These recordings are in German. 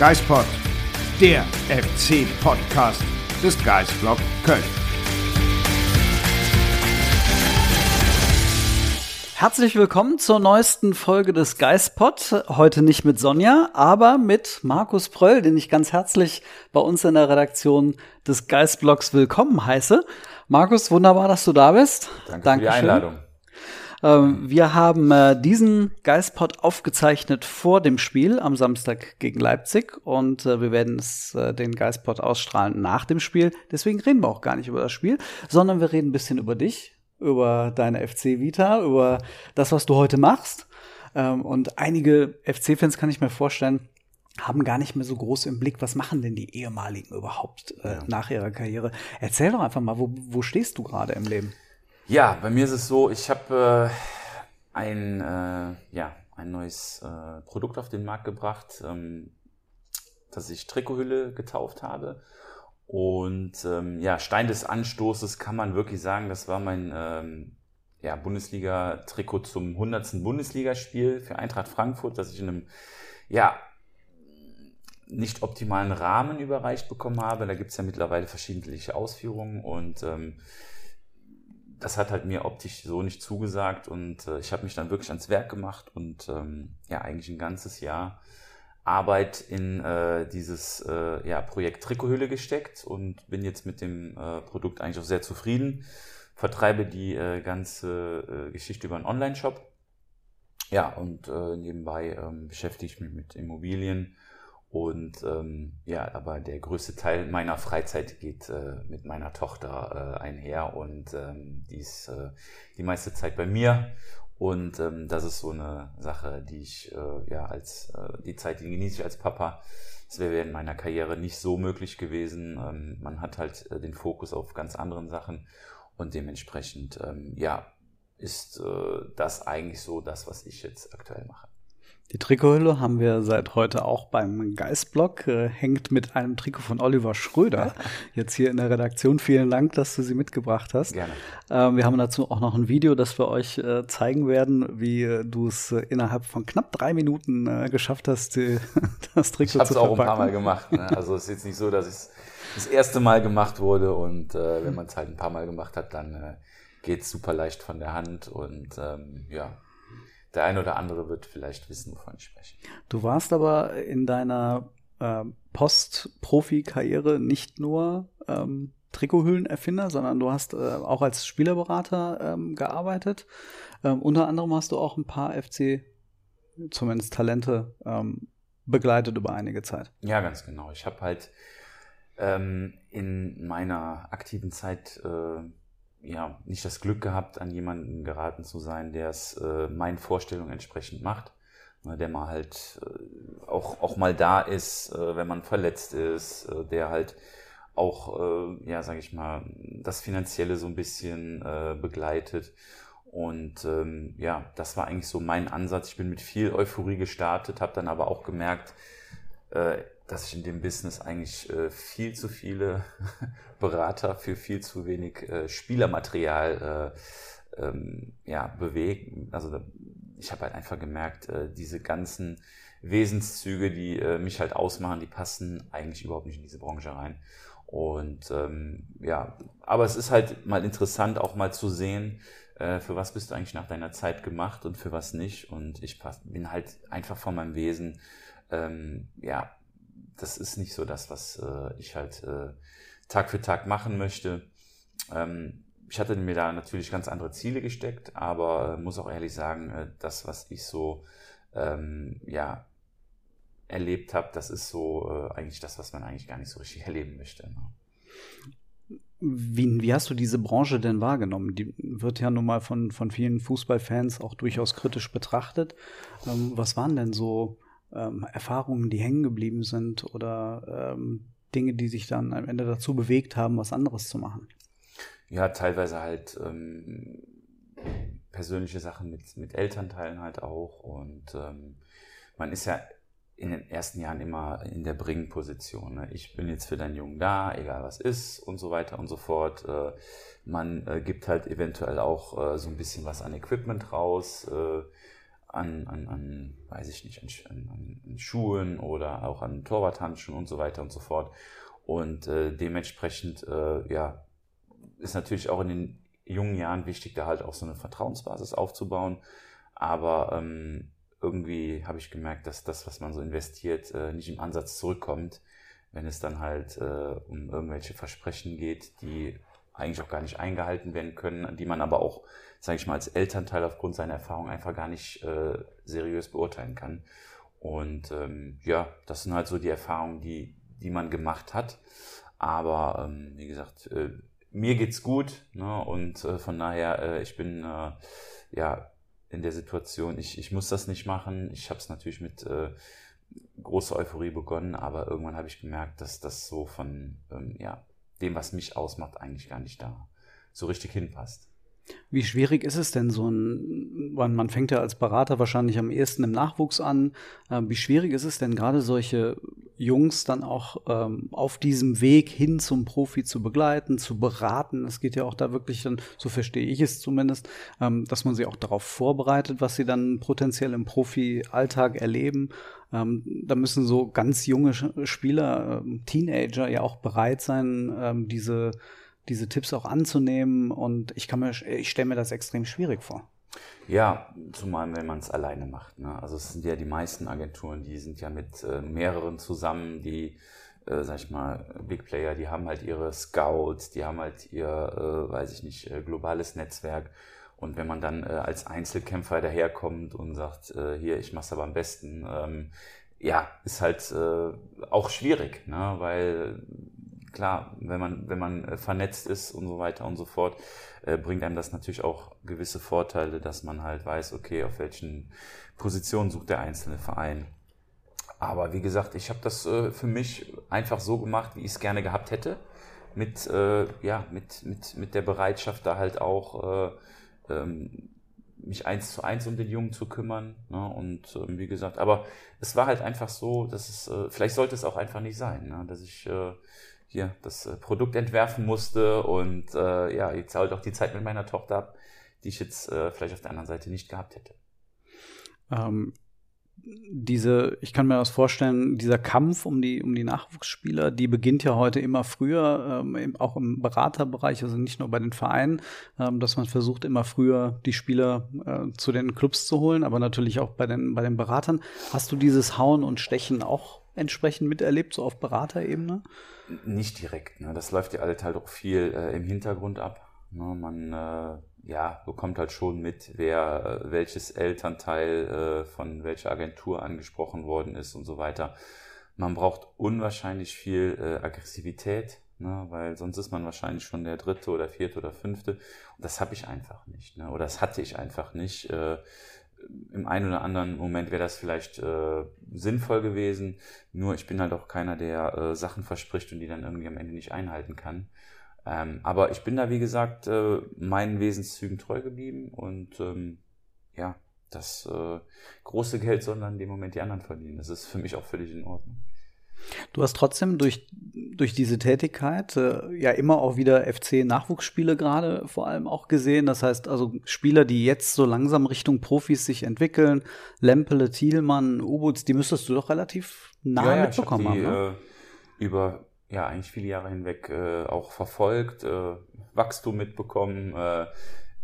Geispod, der FC-Podcast des Geistblog Köln. Herzlich willkommen zur neuesten Folge des Geistpod. Heute nicht mit Sonja, aber mit Markus Pröll, den ich ganz herzlich bei uns in der Redaktion des Geistblogs willkommen heiße. Markus, wunderbar, dass du da bist. Danke Dankeschön. für die Einladung. Ähm, wir haben äh, diesen Geistpod aufgezeichnet vor dem Spiel am Samstag gegen Leipzig und äh, wir werden es, äh, den Geistpod ausstrahlen nach dem Spiel. Deswegen reden wir auch gar nicht über das Spiel, sondern wir reden ein bisschen über dich, über deine FC-Vita, über das, was du heute machst. Ähm, und einige FC-Fans kann ich mir vorstellen, haben gar nicht mehr so groß im Blick, was machen denn die ehemaligen überhaupt äh, nach ihrer Karriere. Erzähl doch einfach mal, wo, wo stehst du gerade im Leben? Ja, bei mir ist es so, ich habe äh, ein, äh, ja, ein neues äh, Produkt auf den Markt gebracht, ähm, das ich Trikothülle getauft habe. Und ähm, ja, Stein des Anstoßes kann man wirklich sagen, das war mein ähm, ja, Bundesliga-Trikot zum 100. Bundesligaspiel für Eintracht Frankfurt, das ich in einem ja, nicht optimalen Rahmen überreicht bekommen habe. Da gibt es ja mittlerweile verschiedene Ausführungen und ähm, das hat halt mir optisch so nicht zugesagt und äh, ich habe mich dann wirklich ans Werk gemacht und ähm, ja eigentlich ein ganzes Jahr Arbeit in äh, dieses äh, ja, Projekt Trikothülle gesteckt und bin jetzt mit dem äh, Produkt eigentlich auch sehr zufrieden. Vertreibe die äh, ganze äh, Geschichte über einen Online-Shop. Ja, und nebenbei ähm, beschäftige ich mich mit Immobilien und ähm, ja, aber der größte Teil meiner Freizeit geht äh, mit meiner Tochter äh, einher und ähm, die ist äh, die meiste Zeit bei mir. Und ähm, das ist so eine Sache, die ich äh, ja als äh, die Zeit, die genieße ich als Papa. Das wäre in meiner Karriere nicht so möglich gewesen. Ähm, man hat halt äh, den Fokus auf ganz anderen Sachen und dementsprechend ähm, ja ist äh, das eigentlich so das, was ich jetzt aktuell mache. Die Trikothülle haben wir seit heute auch beim Geistblog, äh, hängt mit einem Trikot von Oliver Schröder jetzt hier in der Redaktion. Vielen Dank, dass du sie mitgebracht hast. Gerne. Ähm, wir haben dazu auch noch ein Video, das wir euch äh, zeigen werden, wie äh, du es äh, innerhalb von knapp drei Minuten äh, geschafft hast, die, das Trikot Ich habe zu es auch ein verpacken. paar Mal gemacht. Ne? Also es ist jetzt nicht so, dass es das erste Mal gemacht wurde und äh, wenn man es halt ein paar Mal gemacht hat, dann äh, geht es super leicht von der Hand und ähm, ja, der eine oder andere wird vielleicht wissen, wovon ich spreche. Du warst aber in deiner äh, Post-Profi-Karriere nicht nur ähm, Trikothüllenerfinder, sondern du hast äh, auch als Spielerberater ähm, gearbeitet. Ähm, unter anderem hast du auch ein paar FC, zumindest Talente, ähm, begleitet über einige Zeit. Ja, ganz genau. Ich habe halt ähm, in meiner aktiven Zeit äh, ja nicht das Glück gehabt, an jemanden geraten zu sein, der es äh, meinen Vorstellungen entsprechend macht. Ne, Der mal halt äh, auch, auch mal da ist, äh, wenn man verletzt ist, äh, der halt auch, äh, ja, sage ich mal, das Finanzielle so ein bisschen äh, begleitet. Und ähm, ja, das war eigentlich so mein Ansatz. Ich bin mit viel Euphorie gestartet, habe dann aber auch gemerkt, äh, dass ich in dem Business eigentlich äh, viel zu viele Berater für viel zu wenig äh, Spielermaterial äh, ähm, ja, bewegen. Also ich habe halt einfach gemerkt, äh, diese ganzen Wesenszüge, die äh, mich halt ausmachen, die passen eigentlich überhaupt nicht in diese Branche rein. Und ähm, ja, aber es ist halt mal interessant, auch mal zu sehen, äh, für was bist du eigentlich nach deiner Zeit gemacht und für was nicht. Und ich pass, bin halt einfach von meinem Wesen, ähm, ja, das ist nicht so das, was äh, ich halt äh, Tag für Tag machen möchte. Ähm, ich hatte mir da natürlich ganz andere Ziele gesteckt, aber äh, muss auch ehrlich sagen, äh, das, was ich so ähm, ja, erlebt habe, das ist so äh, eigentlich das, was man eigentlich gar nicht so richtig erleben möchte. Ne? Wie, wie hast du diese Branche denn wahrgenommen? Die wird ja nun mal von, von vielen Fußballfans auch durchaus kritisch betrachtet. Ähm, was waren denn so ähm, Erfahrungen, die hängen geblieben sind oder ähm, Dinge, die sich dann am Ende dazu bewegt haben, was anderes zu machen? Ja, teilweise halt ähm, persönliche Sachen mit, mit Elternteilen halt auch. Und ähm, man ist ja in den ersten Jahren immer in der Bringposition. Ne? Ich bin jetzt für deinen Jungen da, egal was ist und so weiter und so fort. Äh, man äh, gibt halt eventuell auch äh, so ein bisschen was an Equipment raus, äh, an, an, an, weiß ich nicht, an, an, an Schuhen oder auch an Torwarthandschuhen und so weiter und so fort. Und äh, dementsprechend, äh, ja, ist natürlich auch in den jungen Jahren wichtig, da halt auch so eine Vertrauensbasis aufzubauen. Aber ähm, irgendwie habe ich gemerkt, dass das, was man so investiert, äh, nicht im Ansatz zurückkommt, wenn es dann halt äh, um irgendwelche Versprechen geht, die eigentlich auch gar nicht eingehalten werden können, die man aber auch, sage ich mal, als Elternteil aufgrund seiner Erfahrung einfach gar nicht äh, seriös beurteilen kann. Und ähm, ja, das sind halt so die Erfahrungen, die, die man gemacht hat. Aber ähm, wie gesagt, äh, mir geht's gut ne? und äh, von daher, äh, ich bin äh, ja in der Situation, ich, ich muss das nicht machen. Ich habe es natürlich mit äh, großer Euphorie begonnen, aber irgendwann habe ich gemerkt, dass das so von ähm, ja, dem, was mich ausmacht, eigentlich gar nicht da so richtig hinpasst. Wie schwierig ist es denn so ein, man fängt ja als Berater wahrscheinlich am ehesten im Nachwuchs an. Ähm, wie schwierig ist es denn gerade solche Jungs dann auch ähm, auf diesem Weg hin zum Profi zu begleiten, zu beraten? Es geht ja auch da wirklich dann, so verstehe ich es zumindest, ähm, dass man sie auch darauf vorbereitet, was sie dann potenziell im Profi-Alltag erleben. Ähm, da müssen so ganz junge Spieler, ähm, Teenager ja auch bereit sein, ähm, diese diese Tipps auch anzunehmen. Und ich kann mir, ich stelle mir das extrem schwierig vor. Ja, zumal wenn man es alleine macht. Ne? Also es sind ja die meisten Agenturen, die sind ja mit äh, mehreren zusammen, die, äh, sag ich mal, Big Player, die haben halt ihre Scouts, die haben halt ihr, äh, weiß ich nicht, äh, globales Netzwerk. Und wenn man dann äh, als Einzelkämpfer daherkommt und sagt, äh, hier, ich mach's aber am besten, ähm, ja, ist halt auch schwierig, ne? weil klar, wenn man, wenn man äh, vernetzt ist und so weiter und so fort, äh, bringt einem das natürlich auch gewisse Vorteile, dass man halt weiß, okay, auf welchen Positionen sucht der einzelne Verein. Aber wie gesagt, ich habe das äh, für mich einfach so gemacht, wie ich es gerne gehabt hätte. Mit, äh, ja, mit, mit, mit der Bereitschaft, da halt auch äh, ähm, mich eins zu eins um den Jungen zu kümmern. Ne? Und ähm, wie gesagt, aber es war halt einfach so, dass es, äh, vielleicht sollte es auch einfach nicht sein, ne? dass ich äh, hier das äh, Produkt entwerfen musste und äh, ja, jetzt halt auch die Zeit mit meiner Tochter ab, die ich jetzt äh, vielleicht auf der anderen Seite nicht gehabt hätte. Ähm, diese, ich kann mir das vorstellen, dieser Kampf um die, um die Nachwuchsspieler, die beginnt ja heute immer früher, ähm, auch im Beraterbereich, also nicht nur bei den Vereinen, ähm, dass man versucht, immer früher die Spieler äh, zu den Clubs zu holen, aber natürlich auch bei den, bei den Beratern. Hast du dieses Hauen und Stechen auch entsprechend miterlebt, so auf Beraterebene? Nicht direkt. Ne? Das läuft ja halt auch viel äh, im Hintergrund ab. Ne? Man äh, ja, bekommt halt schon mit, wer äh, welches Elternteil äh, von welcher Agentur angesprochen worden ist und so weiter. Man braucht unwahrscheinlich viel äh, Aggressivität, ne? weil sonst ist man wahrscheinlich schon der dritte oder vierte oder fünfte. Und das habe ich einfach nicht. Ne? Oder das hatte ich einfach nicht. Im einen oder anderen Moment wäre das vielleicht äh, sinnvoll gewesen. Nur ich bin halt auch keiner, der äh, Sachen verspricht und die dann irgendwie am Ende nicht einhalten kann. Ähm, aber ich bin da, wie gesagt, äh, meinen Wesenszügen treu geblieben und ähm, ja, das äh, große Geld sondern in dem Moment die anderen verdienen. Das ist für mich auch völlig in Ordnung. Du hast trotzdem durch, durch diese Tätigkeit äh, ja immer auch wieder FC-Nachwuchsspiele gerade vor allem auch gesehen. Das heißt also Spieler, die jetzt so langsam Richtung Profis sich entwickeln, Lempele, Thielmann, Ubuts, die müsstest du doch relativ nah ja, ja, mitbekommen ich hab die, haben. Ne? Äh, über ja eigentlich viele Jahre hinweg äh, auch verfolgt, äh, Wachstum mitbekommen, äh,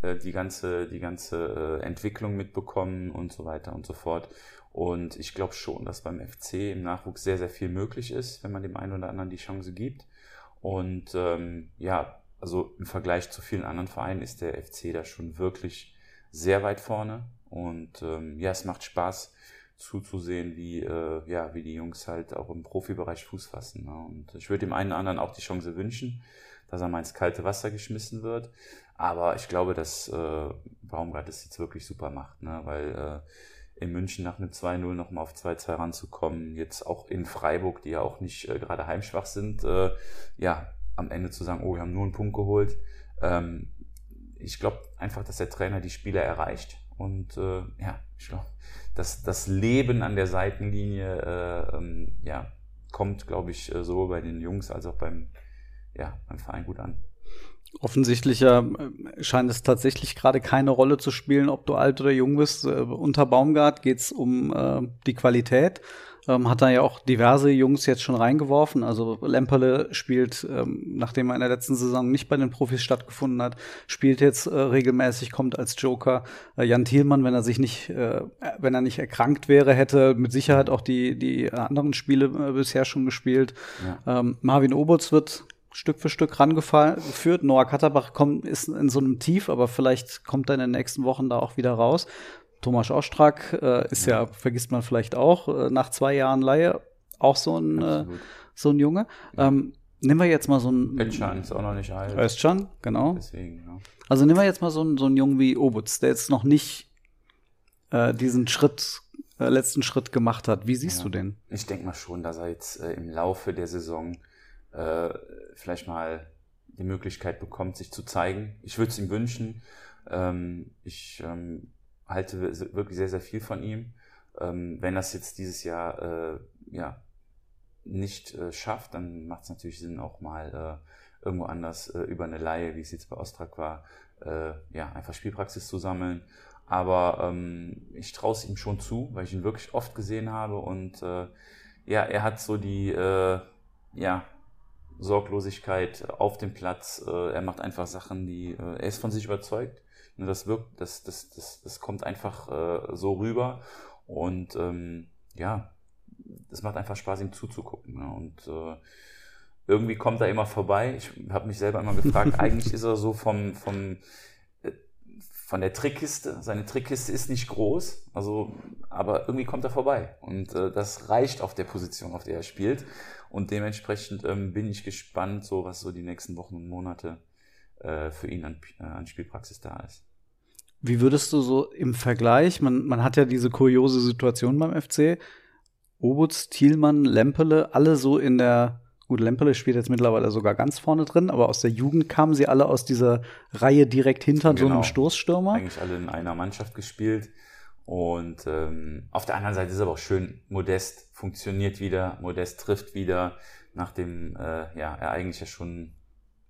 äh die ganze die ganze Entwicklung mitbekommen und so weiter und so fort. Und ich glaube schon, dass beim FC im Nachwuchs sehr, sehr viel möglich ist, wenn man dem einen oder anderen die Chance gibt. Und ähm, ja, also im Vergleich zu vielen anderen Vereinen ist der FC da schon wirklich sehr weit vorne. Und ähm, ja, es macht Spaß zuzusehen, wie, äh, ja, wie die Jungs halt auch im Profibereich Fuß fassen. Ne? Und ich würde dem einen oder anderen auch die Chance wünschen, dass er mal ins kalte Wasser geschmissen wird. Aber ich glaube, dass äh, Baumgart das jetzt wirklich super macht, ne? weil äh, in München nach einem 2-0 nochmal auf 2-2 ranzukommen, jetzt auch in Freiburg, die ja auch nicht äh, gerade heimschwach sind, äh, ja, am Ende zu sagen, oh, wir haben nur einen Punkt geholt. Ähm, ich glaube einfach, dass der Trainer die Spieler erreicht und äh, ja, ich glaube, dass das Leben an der Seitenlinie äh, ähm, ja, kommt, glaube ich, äh, sowohl bei den Jungs als auch beim, ja, beim Verein gut an. Offensichtlich äh, scheint es tatsächlich gerade keine Rolle zu spielen, ob du alt oder jung bist. Äh, unter Baumgart geht es um äh, die Qualität. Ähm, hat da ja auch diverse Jungs jetzt schon reingeworfen. Also Lemperle spielt, ähm, nachdem er in der letzten Saison nicht bei den Profis stattgefunden hat, spielt jetzt äh, regelmäßig, kommt als Joker. Äh, Jan Thielmann, wenn er sich nicht, äh, wenn er nicht erkrankt wäre, hätte mit Sicherheit auch die, die anderen Spiele äh, bisher schon gespielt. Ja. Ähm, Marvin Oberts wird Stück für Stück rangeführt. Noah Katterbach kommt, ist in so einem Tief, aber vielleicht kommt er in den nächsten Wochen da auch wieder raus. Thomas Ostrack äh, ist ja. ja. vergisst man vielleicht auch, äh, nach zwei Jahren Laie auch so ein, äh, so ein Junge. Ja. Ähm, nehmen wir jetzt mal so ein. Özcan ist auch noch nicht alt. Özcan, genau. Deswegen, ja. Also nehmen wir jetzt mal so einen, so einen Jungen wie Obutz, der jetzt noch nicht äh, diesen Schritt, äh, letzten Schritt gemacht hat. Wie siehst du den? Ich denke mal schon, dass er jetzt äh, im Laufe der Saison äh, vielleicht mal die Möglichkeit bekommt, sich zu zeigen. Ich würde es ihm wünschen. Ähm, ich ähm, halte wirklich sehr, sehr viel von ihm. Ähm, wenn das jetzt dieses Jahr äh, ja, nicht äh, schafft, dann macht es natürlich Sinn, auch mal äh, irgendwo anders äh, über eine Laie, wie es jetzt bei Ostrak war, äh, ja, einfach Spielpraxis zu sammeln. Aber ähm, ich traue es ihm schon zu, weil ich ihn wirklich oft gesehen habe und äh, ja, er hat so die ja, Sorglosigkeit auf dem Platz. Äh, er macht einfach Sachen, die äh, er ist von sich überzeugt. Ne, das wirkt, das, das, das, das kommt einfach äh, so rüber. Und ähm, ja, es macht einfach Spaß, ihm zuzugucken. Ne? Und äh, irgendwie kommt er immer vorbei. Ich habe mich selber immer gefragt, eigentlich ist er so vom, vom von der Trickkiste. Seine Trickkiste ist nicht groß, also, aber irgendwie kommt er vorbei. Und äh, das reicht auf der Position, auf der er spielt. Und dementsprechend ähm, bin ich gespannt, so was so die nächsten Wochen und Monate äh, für ihn an, äh, an Spielpraxis da ist. Wie würdest du so im Vergleich, man, man hat ja diese kuriose Situation beim FC, Obutz, Thielmann, Lempele, alle so in der, gut, Lempele spielt jetzt mittlerweile sogar ganz vorne drin, aber aus der Jugend kamen sie alle aus dieser Reihe direkt hinter genau. so einem genau. Stoßstürmer. Eigentlich alle in einer Mannschaft gespielt. Und ähm, auf der anderen Seite ist es aber auch schön, Modest funktioniert wieder, Modest trifft wieder, nachdem äh, ja, er eigentlich ja schon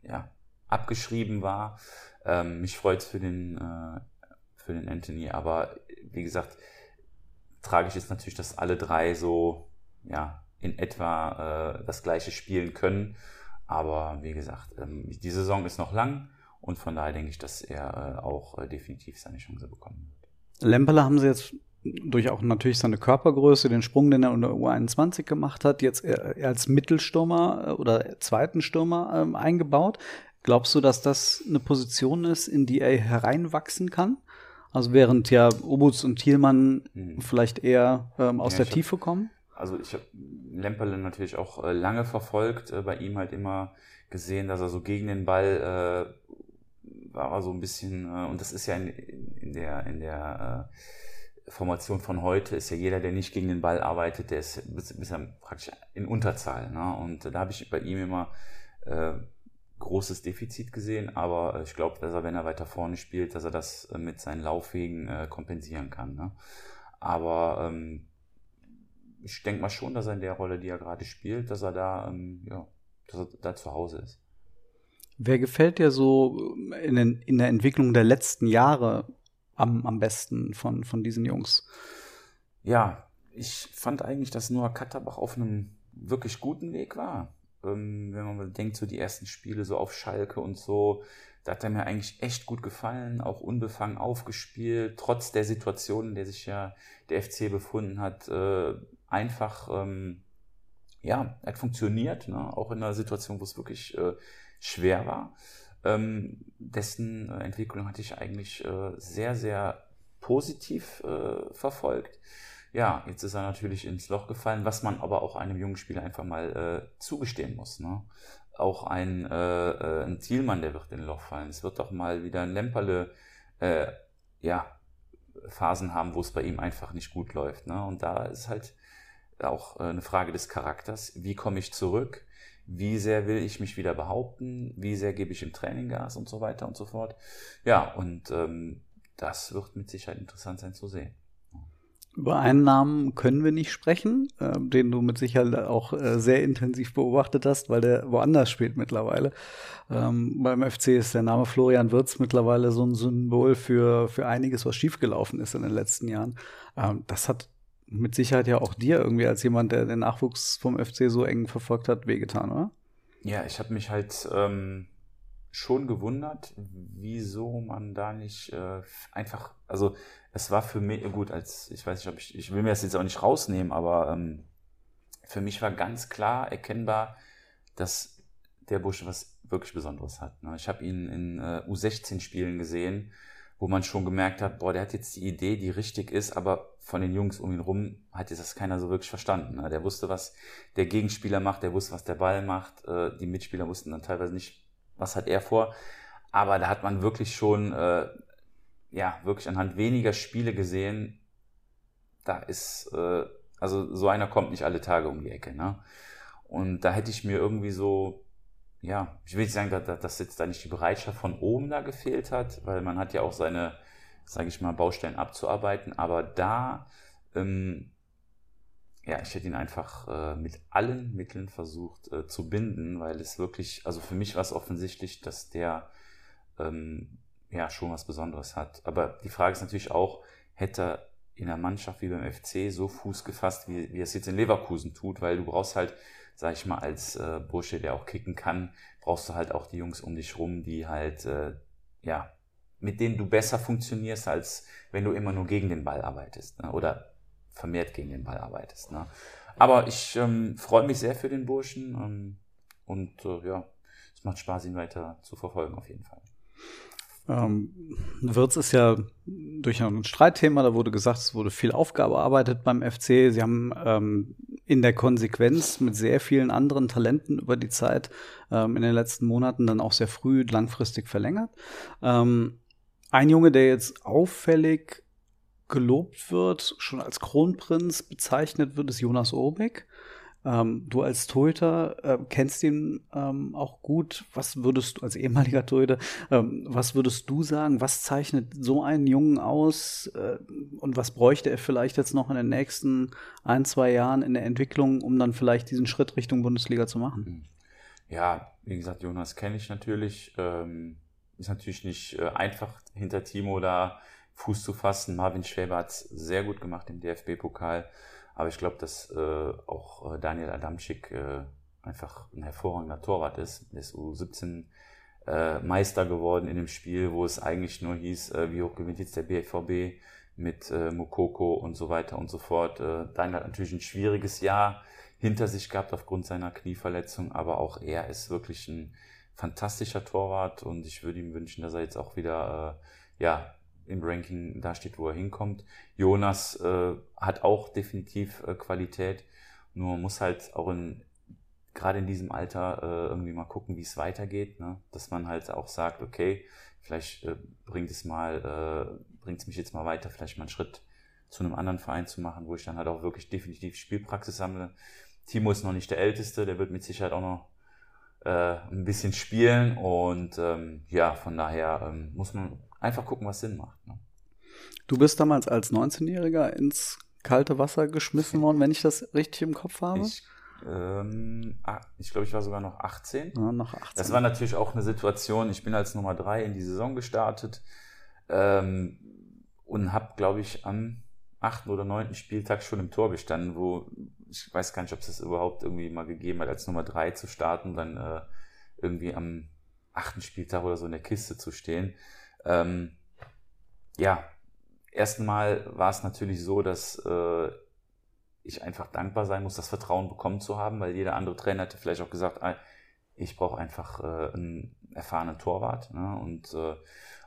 ja, abgeschrieben war. Ähm, mich freut es für den äh, für den Anthony. Aber wie gesagt, tragisch ist natürlich, dass alle drei so ja, in etwa äh, das gleiche spielen können. Aber wie gesagt, ähm, die Saison ist noch lang und von daher denke ich, dass er äh, auch äh, definitiv seine Chance bekommen wird. Lemperle haben sie jetzt durch auch natürlich seine Körpergröße, den Sprung, den er unter U21 gemacht hat, jetzt als Mittelstürmer äh, oder zweiten Stürmer ähm, eingebaut. Glaubst du, dass das eine Position ist, in die er hereinwachsen kann? Also während ja Obutz und Thielmann hm. vielleicht eher ähm, aus ja, der Tiefe hab, kommen? Also ich habe Lemperle natürlich auch äh, lange verfolgt, äh, bei ihm halt immer gesehen, dass er so gegen den Ball äh, war so ein bisschen, äh, und das ist ja in, in der, in der äh, Formation von heute, ist ja jeder, der nicht gegen den Ball arbeitet, der ist, ja praktisch in Unterzahl. Ne? Und da habe ich bei ihm immer äh, großes Defizit gesehen, aber ich glaube, dass er, wenn er weiter vorne spielt, dass er das äh, mit seinen Laufwegen äh, kompensieren kann. Ne? Aber ähm, ich denke mal schon, dass er in der Rolle, die er gerade spielt, dass er da, ähm, ja, dass er da zu Hause ist. Wer gefällt dir so in, den, in der Entwicklung der letzten Jahre am, am besten von, von diesen Jungs? Ja, ich fand eigentlich, dass Noah Katterbach auf einem wirklich guten Weg war ähm, wenn man denkt, so die ersten Spiele so auf Schalke und so, da hat er mir eigentlich echt gut gefallen, auch unbefangen aufgespielt, trotz der Situation, in der sich ja der FC befunden hat, äh, einfach, ähm, ja, hat funktioniert, ne? auch in einer Situation, wo es wirklich äh, schwer war. Ähm, dessen Entwicklung hatte ich eigentlich äh, sehr, sehr positiv äh, verfolgt. Ja, jetzt ist er natürlich ins Loch gefallen, was man aber auch einem jungen Spieler einfach mal äh, zugestehen muss. Ne? auch ein, äh, äh, ein Zielmann, der wird in Loch fallen. Es wird doch mal wieder ein Lemperle, äh, ja, Phasen haben, wo es bei ihm einfach nicht gut läuft. Ne? Und da ist halt auch äh, eine Frage des Charakters. Wie komme ich zurück? Wie sehr will ich mich wieder behaupten? Wie sehr gebe ich im Training Gas und so weiter und so fort? Ja, und ähm, das wird mit Sicherheit interessant sein zu sehen. Über einen Namen können wir nicht sprechen, äh, den du mit Sicherheit auch äh, sehr intensiv beobachtet hast, weil der woanders spielt mittlerweile. Ähm, beim FC ist der Name Florian Wirz mittlerweile so ein Symbol für, für einiges, was schiefgelaufen ist in den letzten Jahren. Ähm, das hat mit Sicherheit ja auch dir irgendwie als jemand, der den Nachwuchs vom FC so eng verfolgt hat, wehgetan, oder? Ja, ich habe mich halt ähm, schon gewundert, wieso man da nicht äh, einfach, also es war für mich, gut, als, ich weiß nicht, ob ich, ich will mir das jetzt auch nicht rausnehmen, aber ähm, für mich war ganz klar erkennbar, dass der Bursche was wirklich Besonderes hat. Ne? Ich habe ihn in äh, U16-Spielen gesehen, wo man schon gemerkt hat, boah, der hat jetzt die Idee, die richtig ist, aber von den Jungs um ihn rum hat jetzt das keiner so wirklich verstanden. Ne? Der wusste, was der Gegenspieler macht, der wusste, was der Ball macht. Äh, die Mitspieler wussten dann teilweise nicht, was hat er vor. Aber da hat man wirklich schon äh, ja, wirklich anhand weniger Spiele gesehen, da ist, äh, also so einer kommt nicht alle Tage um die Ecke. Ne? Und da hätte ich mir irgendwie so, ja, ich will nicht sagen, dass, dass jetzt da nicht die Bereitschaft von oben da gefehlt hat, weil man hat ja auch seine, sage ich mal, Baustellen abzuarbeiten, aber da, ähm, ja, ich hätte ihn einfach äh, mit allen Mitteln versucht äh, zu binden, weil es wirklich, also für mich war es offensichtlich, dass der ähm, ja schon was Besonderes hat. Aber die Frage ist natürlich auch, hätte er in einer Mannschaft wie beim FC so Fuß gefasst, wie, wie er es jetzt in Leverkusen tut, weil du brauchst halt, sag ich mal, als äh, Bursche, der auch kicken kann, brauchst du halt auch die Jungs um dich rum, die halt, äh, ja, mit denen du besser funktionierst, als wenn du immer nur gegen den Ball arbeitest ne? oder vermehrt gegen den Ball arbeitest. Ne? Aber ich ähm, freue mich sehr für den Burschen ähm, und äh, ja, es macht Spaß, ihn weiter zu verfolgen auf jeden Fall. Ähm, Wirtz ist ja durch ein Streitthema, da wurde gesagt, es wurde viel aufgearbeitet beim FC. Sie haben ähm, in der Konsequenz mit sehr vielen anderen Talenten über die Zeit ähm, in den letzten Monaten dann auch sehr früh langfristig verlängert. Ähm, ein Junge, der jetzt auffällig gelobt wird, schon als Kronprinz bezeichnet wird, ist Jonas Urbeck. Ähm, du als Torhüter äh, kennst ihn ähm, auch gut. Was würdest du als ehemaliger Torhüter, ähm, was würdest du sagen? Was zeichnet so einen Jungen aus? Äh, und was bräuchte er vielleicht jetzt noch in den nächsten ein, zwei Jahren in der Entwicklung, um dann vielleicht diesen Schritt Richtung Bundesliga zu machen? Hm. Ja, wie gesagt, Jonas kenne ich natürlich. Ähm, ist natürlich nicht äh, einfach hinter Timo da Fuß zu fassen. Marvin Schwäber hat es sehr gut gemacht im DFB-Pokal. Aber ich glaube, dass äh, auch äh, Daniel Adamczyk äh, einfach ein hervorragender Torwart ist. Er ist U17 äh, Meister geworden in dem Spiel, wo es eigentlich nur hieß, äh, wie hoch gewinnt jetzt der BVB mit äh, Mukoko und so weiter und so fort. Äh, Daniel hat natürlich ein schwieriges Jahr hinter sich gehabt aufgrund seiner Knieverletzung, aber auch er ist wirklich ein fantastischer Torwart und ich würde ihm wünschen, dass er jetzt auch wieder äh, ja, im Ranking da steht, wo er hinkommt. Jonas äh, hat auch definitiv äh, Qualität, nur muss halt auch in, gerade in diesem Alter äh, irgendwie mal gucken, wie es weitergeht, ne? dass man halt auch sagt, okay, vielleicht äh, bringt es mal, äh, bringt es mich jetzt mal weiter, vielleicht mal einen Schritt zu einem anderen Verein zu machen, wo ich dann halt auch wirklich definitiv Spielpraxis sammle. Timo ist noch nicht der Älteste, der wird mit Sicherheit auch noch ein bisschen spielen und ähm, ja, von daher ähm, muss man einfach gucken, was Sinn macht. Ne? Du bist damals als 19-Jähriger ins kalte Wasser geschmissen worden, wenn ich das richtig im Kopf habe? Ich, ähm, ich glaube, ich war sogar noch 18. Ja, noch 18. Das war natürlich auch eine Situation, ich bin als Nummer 3 in die Saison gestartet ähm, und habe, glaube ich, am achten oder neunten Spieltag schon im Tor gestanden, wo ich weiß gar nicht, ob es das überhaupt irgendwie mal gegeben hat, als Nummer 3 zu starten, dann äh, irgendwie am achten Spieltag oder so in der Kiste zu stehen. Ähm, ja, erstmal war es natürlich so, dass äh, ich einfach dankbar sein muss, das Vertrauen bekommen zu haben, weil jeder andere Trainer hätte vielleicht auch gesagt, ah, ich brauche einfach äh, einen erfahrenen Torwart. Ne? Und, äh,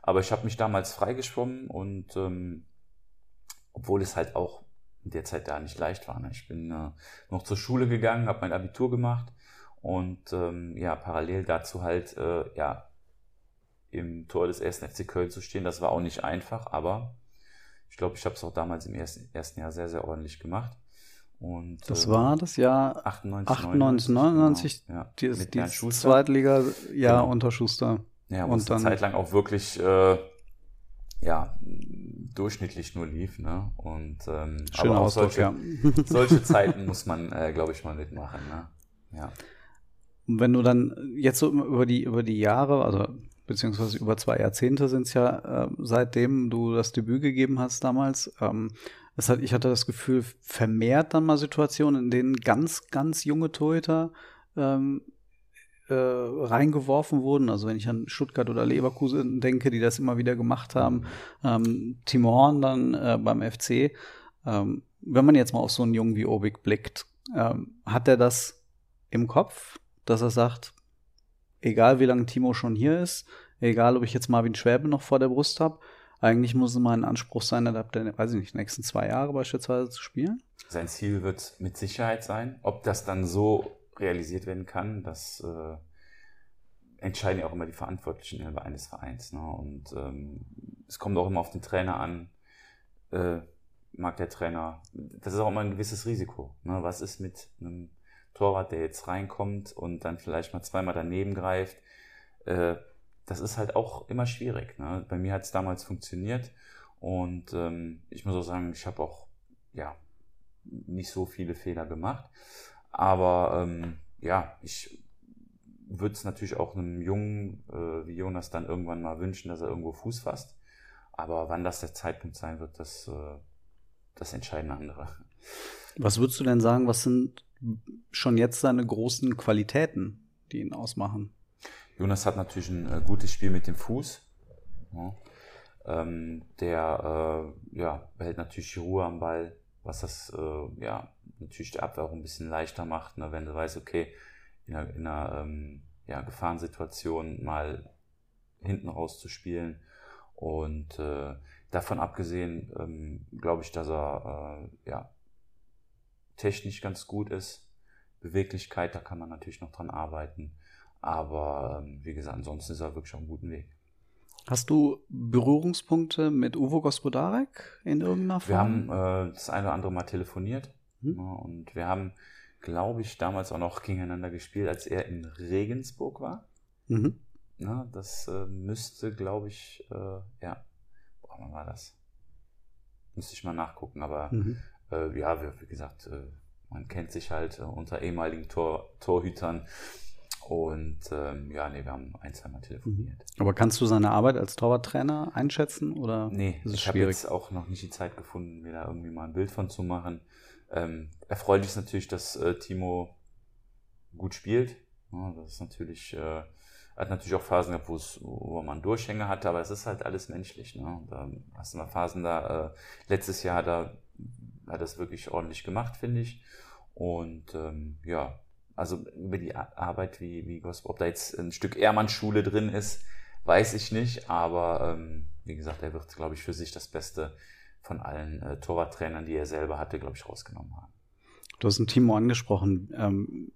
aber ich habe mich damals freigeschwommen und ähm, obwohl es halt auch in der Zeit da nicht leicht war. Ne? Ich bin äh, noch zur Schule gegangen, habe mein Abitur gemacht Und ähm, ja, parallel dazu halt, äh, ja, im Tor des ersten FC Köln zu stehen, das war auch nicht einfach, aber ich glaube, ich habe es auch damals im ersten, ersten Jahr sehr, sehr ordentlich gemacht. Und, das äh, war das Jahr 98, 98 99, genau, ja, dieses, dieses. Zweitliga-Jahr Genau. unter Schuster. Ja, wo Und es eine dann- Zeit lang auch wirklich äh, ja, durchschnittlich nur lief. Ne? Und, ähm, Schöner aber auch Ausdruck, solche, ja. solche Zeiten muss man, äh, glaube ich, mal mitmachen. Ne? Ja. Und wenn du dann jetzt so über die, über die Jahre, also beziehungsweise über zwei Jahrzehnte sind es ja, äh, seitdem du das Debüt gegeben hast damals, ähm, es hat, ich hatte das Gefühl, vermehrt dann mal Situationen, in denen ganz, ganz junge Torhüter ähm, äh, reingeworfen wurden. Also wenn ich an Stuttgart oder Leverkusen denke, die das immer wieder gemacht haben, ähm, Tim Horn dann äh, beim FC. Ähm, wenn man jetzt mal auf so einen Jungen wie Obig blickt, ähm, hat er das im Kopf, dass er sagt, egal wie lange Timo schon hier ist, egal ob ich jetzt Marvin Schwäbe noch vor der Brust habe, eigentlich muss es mein Anspruch sein, ab der, weiß ich nicht, nächsten zwei Jahre beispielsweise zu spielen. Sein Ziel wird mit Sicherheit sein. Ob das dann so realisiert werden kann, das äh, entscheiden ja auch immer die Verantwortlichen eines Vereins. Ne? Und ähm, es kommt auch immer auf den Trainer an. Äh, mag der Trainer, das ist auch immer ein gewisses Risiko. Ne? Was ist mit einem Torwart, der jetzt reinkommt und dann vielleicht mal zweimal daneben greift? Äh, das ist halt auch immer schwierig. Ne? Bei mir hat es damals funktioniert und ähm, ich muss auch sagen, ich habe auch ja nicht so viele Fehler gemacht. Aber ähm, ja, ich würde es natürlich auch einem Jungen äh, wie Jonas dann irgendwann mal wünschen, dass er irgendwo Fuß fasst. Aber wann das der Zeitpunkt sein wird, das, äh, das entscheiden andere. Was würdest du denn sagen, was sind schon jetzt seine großen Qualitäten, die ihn ausmachen? Jonas hat natürlich ein äh, gutes Spiel mit dem Fuß. Ja. Ähm, der äh, ja, behält natürlich die Ruhe am Ball, was das äh, ja, natürlich die Abwehr auch ein bisschen leichter macht, ne, wenn du weißt, okay, in einer, in einer ähm, ja, Gefahrensituation mal hinten rauszuspielen. Und äh, davon abgesehen ähm, glaube ich, dass er äh, ja, technisch ganz gut ist. Beweglichkeit, da kann man natürlich noch dran arbeiten. Aber ähm, wie gesagt, ansonsten ist er wirklich auf einem guten Weg. Hast du Berührungspunkte mit Uwe Gospodarek in irgendeiner Wir Form? haben äh, das eine oder andere Mal telefoniert Hm. ne, und wir haben, glaube ich, damals auch noch gegeneinander gespielt, als er in Regensburg war. mhm. Ne, das äh, müsste, glaube ich, äh, ja, boah, wann war das? Müsste ich mal nachgucken, aber Mhm. äh, ja, wie, wie gesagt, äh, man kennt sich halt äh, unter ehemaligen Tor, Torhütern und ähm, ja, nee, wir haben ein, zweimal telefoniert. Aber kannst du seine Arbeit als Torwarttrainer einschätzen oder Nee, es ich habe jetzt auch noch nicht die Zeit gefunden, mir da irgendwie mal ein Bild von zu machen. Ähm, erfreulich ist natürlich, dass äh, Timo gut spielt. Ja, das ist natürlich, äh, hat natürlich auch Phasen gehabt, wo es- wo man Durchhänge hatte, aber es ist halt alles menschlich. Ne? Da hast du mal Phasen da, äh, letztes Jahr hat er das wirklich ordentlich gemacht, finde ich. Und ähm, ja, also über die Ar- Arbeit, wie, wie Gosp, ob da jetzt ein Stück Ehrmann-Schule drin ist, weiß ich nicht, aber ähm, wie gesagt, er wird, glaube ich, für sich das Beste von allen äh, Torwarttrainern, die er selber hatte, glaube ich, rausgenommen haben. Du hast ein Timo angesprochen. Ähm,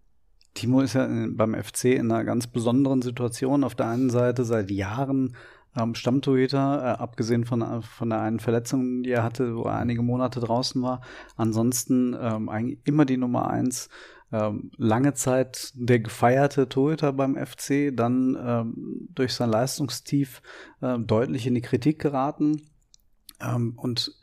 Timo ist ja beim FC in einer ganz besonderen Situation. Auf der einen Seite seit Jahren ähm, Stammtorhüter, äh, abgesehen von, äh, von der einen Verletzung, die er hatte, wo er einige Monate draußen war. Ansonsten ähm, eigentlich immer die Nummer eins. Ähm, lange Zeit der gefeierte Torhüter beim FC, dann ähm, durch sein Leistungstief äh, deutlich in die Kritik geraten. Ähm, und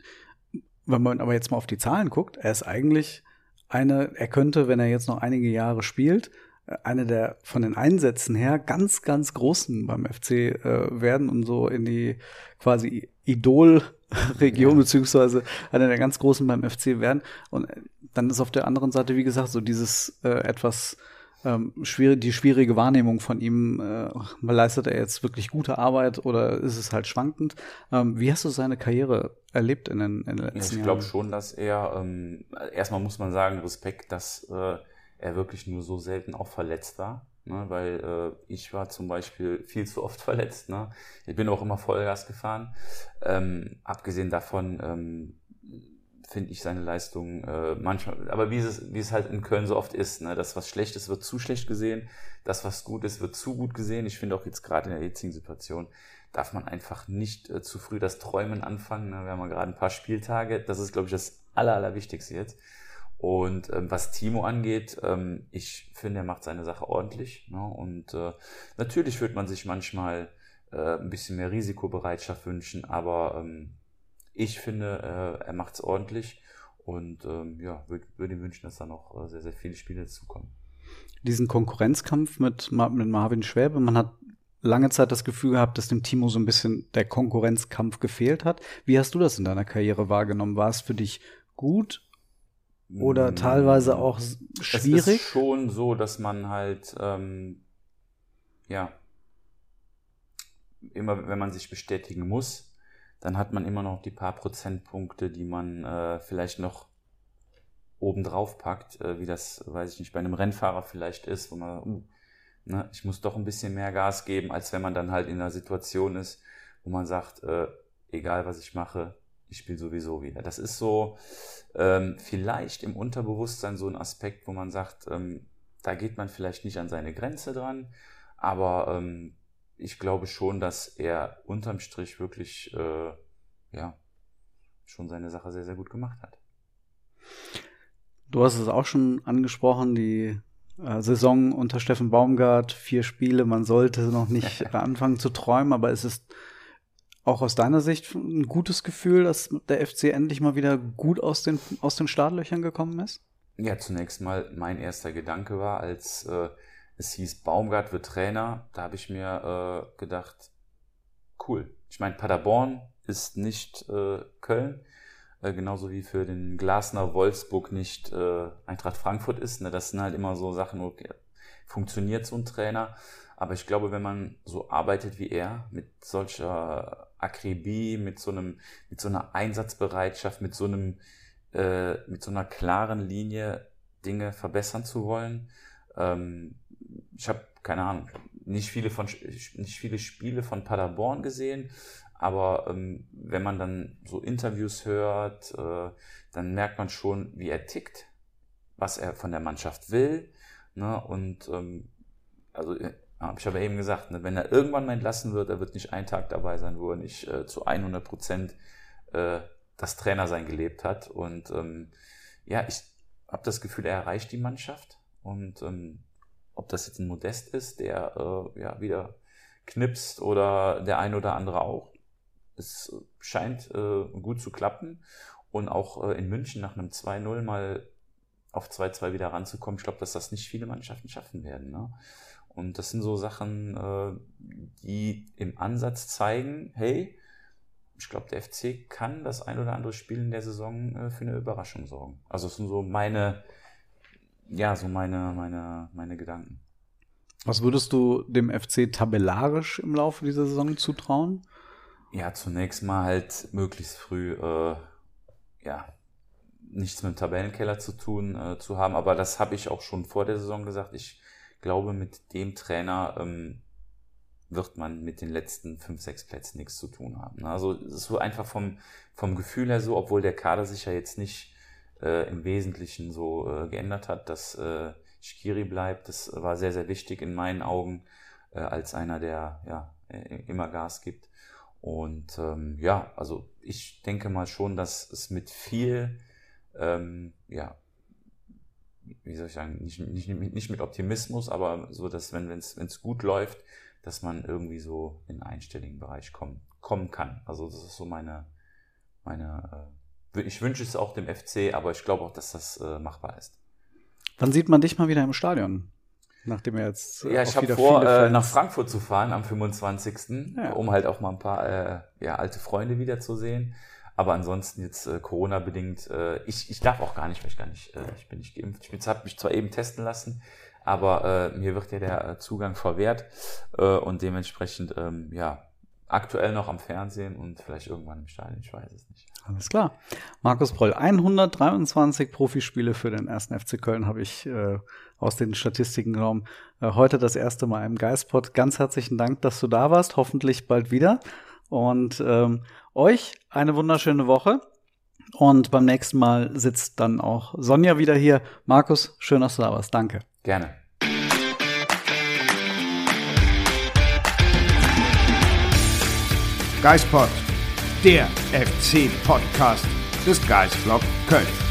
wenn man aber jetzt mal auf die Zahlen guckt, er ist eigentlich eine, er könnte, wenn er jetzt noch einige Jahre spielt, äh, eine der von den Einsätzen her ganz, ganz großen beim FC äh, werden und so in die quasi Idol-Region, Ja. beziehungsweise einer der ganz großen beim FC werden. Und äh, dann ist auf der anderen Seite, wie gesagt, so dieses äh, etwas ähm, schwierig, die schwierige Wahrnehmung von ihm, äh, leistet er jetzt wirklich gute Arbeit oder ist es halt schwankend? Ähm, wie hast du seine Karriere erlebt in den, in den letzten ich glaube Jahren? schon, dass er, ähm, erstmal muss man sagen, Respekt, dass äh, er wirklich nur so selten auch verletzt war. Ne? Weil äh, ich war zum Beispiel viel zu oft verletzt. Ne? Ich bin auch immer Vollgas gefahren. Ähm, abgesehen davon ähm, finde ich seine Leistung äh, manchmal, aber wie es, wie es halt in Köln so oft ist, ne, das, was schlecht ist, wird zu schlecht gesehen, das, was gut ist, wird zu gut gesehen. Ich finde auch jetzt gerade in der jetzigen Situation darf man einfach nicht äh, zu früh das Träumen anfangen. Ne? Wir haben ja gerade ein paar Spieltage, das ist, glaube ich, das Aller, Allerwichtigste jetzt. Und ähm, was Timo angeht, ähm, ich finde, er macht seine Sache ordentlich. Ne? Und äh, natürlich wird man sich manchmal äh, ein bisschen mehr Risikobereitschaft wünschen, aber ähm, ich finde, äh, er macht es ordentlich und ähm, ja, würde würd ihm wünschen, dass da noch äh, sehr, sehr viele Spiele dazukommen. Diesen Konkurrenzkampf mit, mit Marvin Schwäbe, man hat lange Zeit das Gefühl gehabt, dass dem Timo so ein bisschen der Konkurrenzkampf gefehlt hat. Wie hast du das in deiner Karriere wahrgenommen? War es für dich gut oder mm, teilweise auch schwierig? Es ist schon so, dass man halt, ähm, ja, immer wenn man sich bestätigen muss, dann hat man immer noch die paar Prozentpunkte, die man äh, vielleicht noch obendrauf packt, äh, wie das, weiß ich nicht, bei einem Rennfahrer vielleicht ist, wo man, uh, ne, ich muss doch ein bisschen mehr Gas geben, als wenn man dann halt in einer Situation ist, wo man sagt, äh, egal was ich mache, ich spiele sowieso wieder. Das ist so ähm, vielleicht im Unterbewusstsein so ein Aspekt, wo man sagt, ähm, da geht man vielleicht nicht an seine Grenze dran, aber ähm, ich glaube schon, dass er unterm Strich wirklich äh, ja, schon seine Sache sehr, sehr gut gemacht hat. Du hast es auch schon angesprochen, die äh, Saison unter Steffen Baumgart, vier Spiele, man sollte noch nicht anfangen zu träumen, aber es ist auch aus deiner Sicht ein gutes Gefühl, dass der FC endlich mal wieder gut aus den, aus den Startlöchern gekommen ist? Ja, zunächst mal mein erster Gedanke war, als äh, es hieß, Baumgart wird Trainer. Da habe ich mir äh, gedacht, cool. Ich meine, Paderborn ist nicht äh, Köln, äh, genauso wie für den Glasner Wolfsburg nicht äh, Eintracht Frankfurt ist. Ne? Das sind halt immer so Sachen, okay, funktioniert so ein Trainer. Aber ich glaube, wenn man so arbeitet wie er, mit solcher Akribie, mit so einem, mit so einer Einsatzbereitschaft, mit so einem, äh, mit so einer klaren Linie Dinge verbessern zu wollen, ähm, ich habe keine Ahnung, nicht viele von nicht viele Spiele von Paderborn gesehen, aber ähm, wenn man dann so Interviews hört, äh, dann merkt man schon, wie er tickt, was er von der Mannschaft will. Ne? Und ähm, also äh, habe ich aber eben gesagt, ne, wenn er irgendwann mal entlassen wird, er wird nicht einen Tag dabei sein, wo er nicht äh, zu 100 Prozent äh, das Trainersein gelebt hat. Und ähm, ja, ich habe das Gefühl, er erreicht die Mannschaft und ähm, ob das jetzt ein Modest ist, der äh, ja wieder knipst oder der ein oder andere auch. Es scheint äh, gut zu klappen und auch äh, in München nach einem 2-0 mal auf 2-2 wieder ranzukommen. Ich glaube, dass das nicht viele Mannschaften schaffen werden. Ne? Und das sind so Sachen, äh, die im Ansatz zeigen, hey, ich glaube, der FC kann das ein oder andere Spiel in der Saison äh, für eine Überraschung sorgen. Also es sind so meine, ja, so meine, meine, meine Gedanken. Was würdest du dem FC tabellarisch im Laufe dieser Saison zutrauen? Ja, zunächst mal halt möglichst früh, äh, ja, nichts mit dem Tabellenkeller zu tun äh, zu haben. Aber das habe ich auch schon vor der Saison gesagt. Ich glaube, mit dem Trainer ähm, wird man mit den letzten fünf, sechs Plätzen nichts zu tun haben. Also es ist so einfach vom, vom Gefühl her so, obwohl der Kader sich ja jetzt nicht äh, im Wesentlichen so äh, geändert hat, dass äh, Shkiri bleibt. Das war sehr, sehr wichtig in meinen Augen äh, als einer, der ja immer Gas gibt. Und ähm, ja, also ich denke mal schon, dass es mit viel, ähm, ja, wie soll ich sagen, nicht, nicht, nicht mit Optimismus, aber so, dass wenn es gut läuft, dass man irgendwie so in einen einstelligen Bereich kommen, kommen kann. Also das ist so meine, meine äh, ich wünsche es auch dem FC, aber ich glaube auch, dass das äh, machbar ist. Wann sieht man dich mal wieder im Stadion? Nachdem er jetzt. Äh, ja, ich habe vor, äh, nach Frankfurt zu fahren am 25. Ja. um halt auch mal ein paar äh, ja, alte Freunde wiederzusehen. Aber ansonsten jetzt äh, Corona-bedingt, äh, ich, ich darf auch gar nicht, weil ich gar nicht, äh, ich bin nicht geimpft. Ich habe mich zwar eben testen lassen, aber äh, mir wird ja der äh, Zugang verwehrt äh, und dementsprechend, ähm, ja, aktuell noch am Fernsehen und vielleicht irgendwann im Stadion, ich weiß es nicht. Alles klar. Markus Broll, 123 Profispiele für den ersten FC Köln habe ich äh, aus den Statistiken genommen. Äh, heute das erste Mal im Geistpod. Ganz herzlichen Dank, dass du da warst. Hoffentlich bald wieder. Und ähm, euch eine wunderschöne Woche. Und beim nächsten Mal sitzt dann auch Sonja wieder hier. Markus, schön, dass du da warst. Danke. Gerne. Geispod, der FC-Podcast des Geisblog Köln.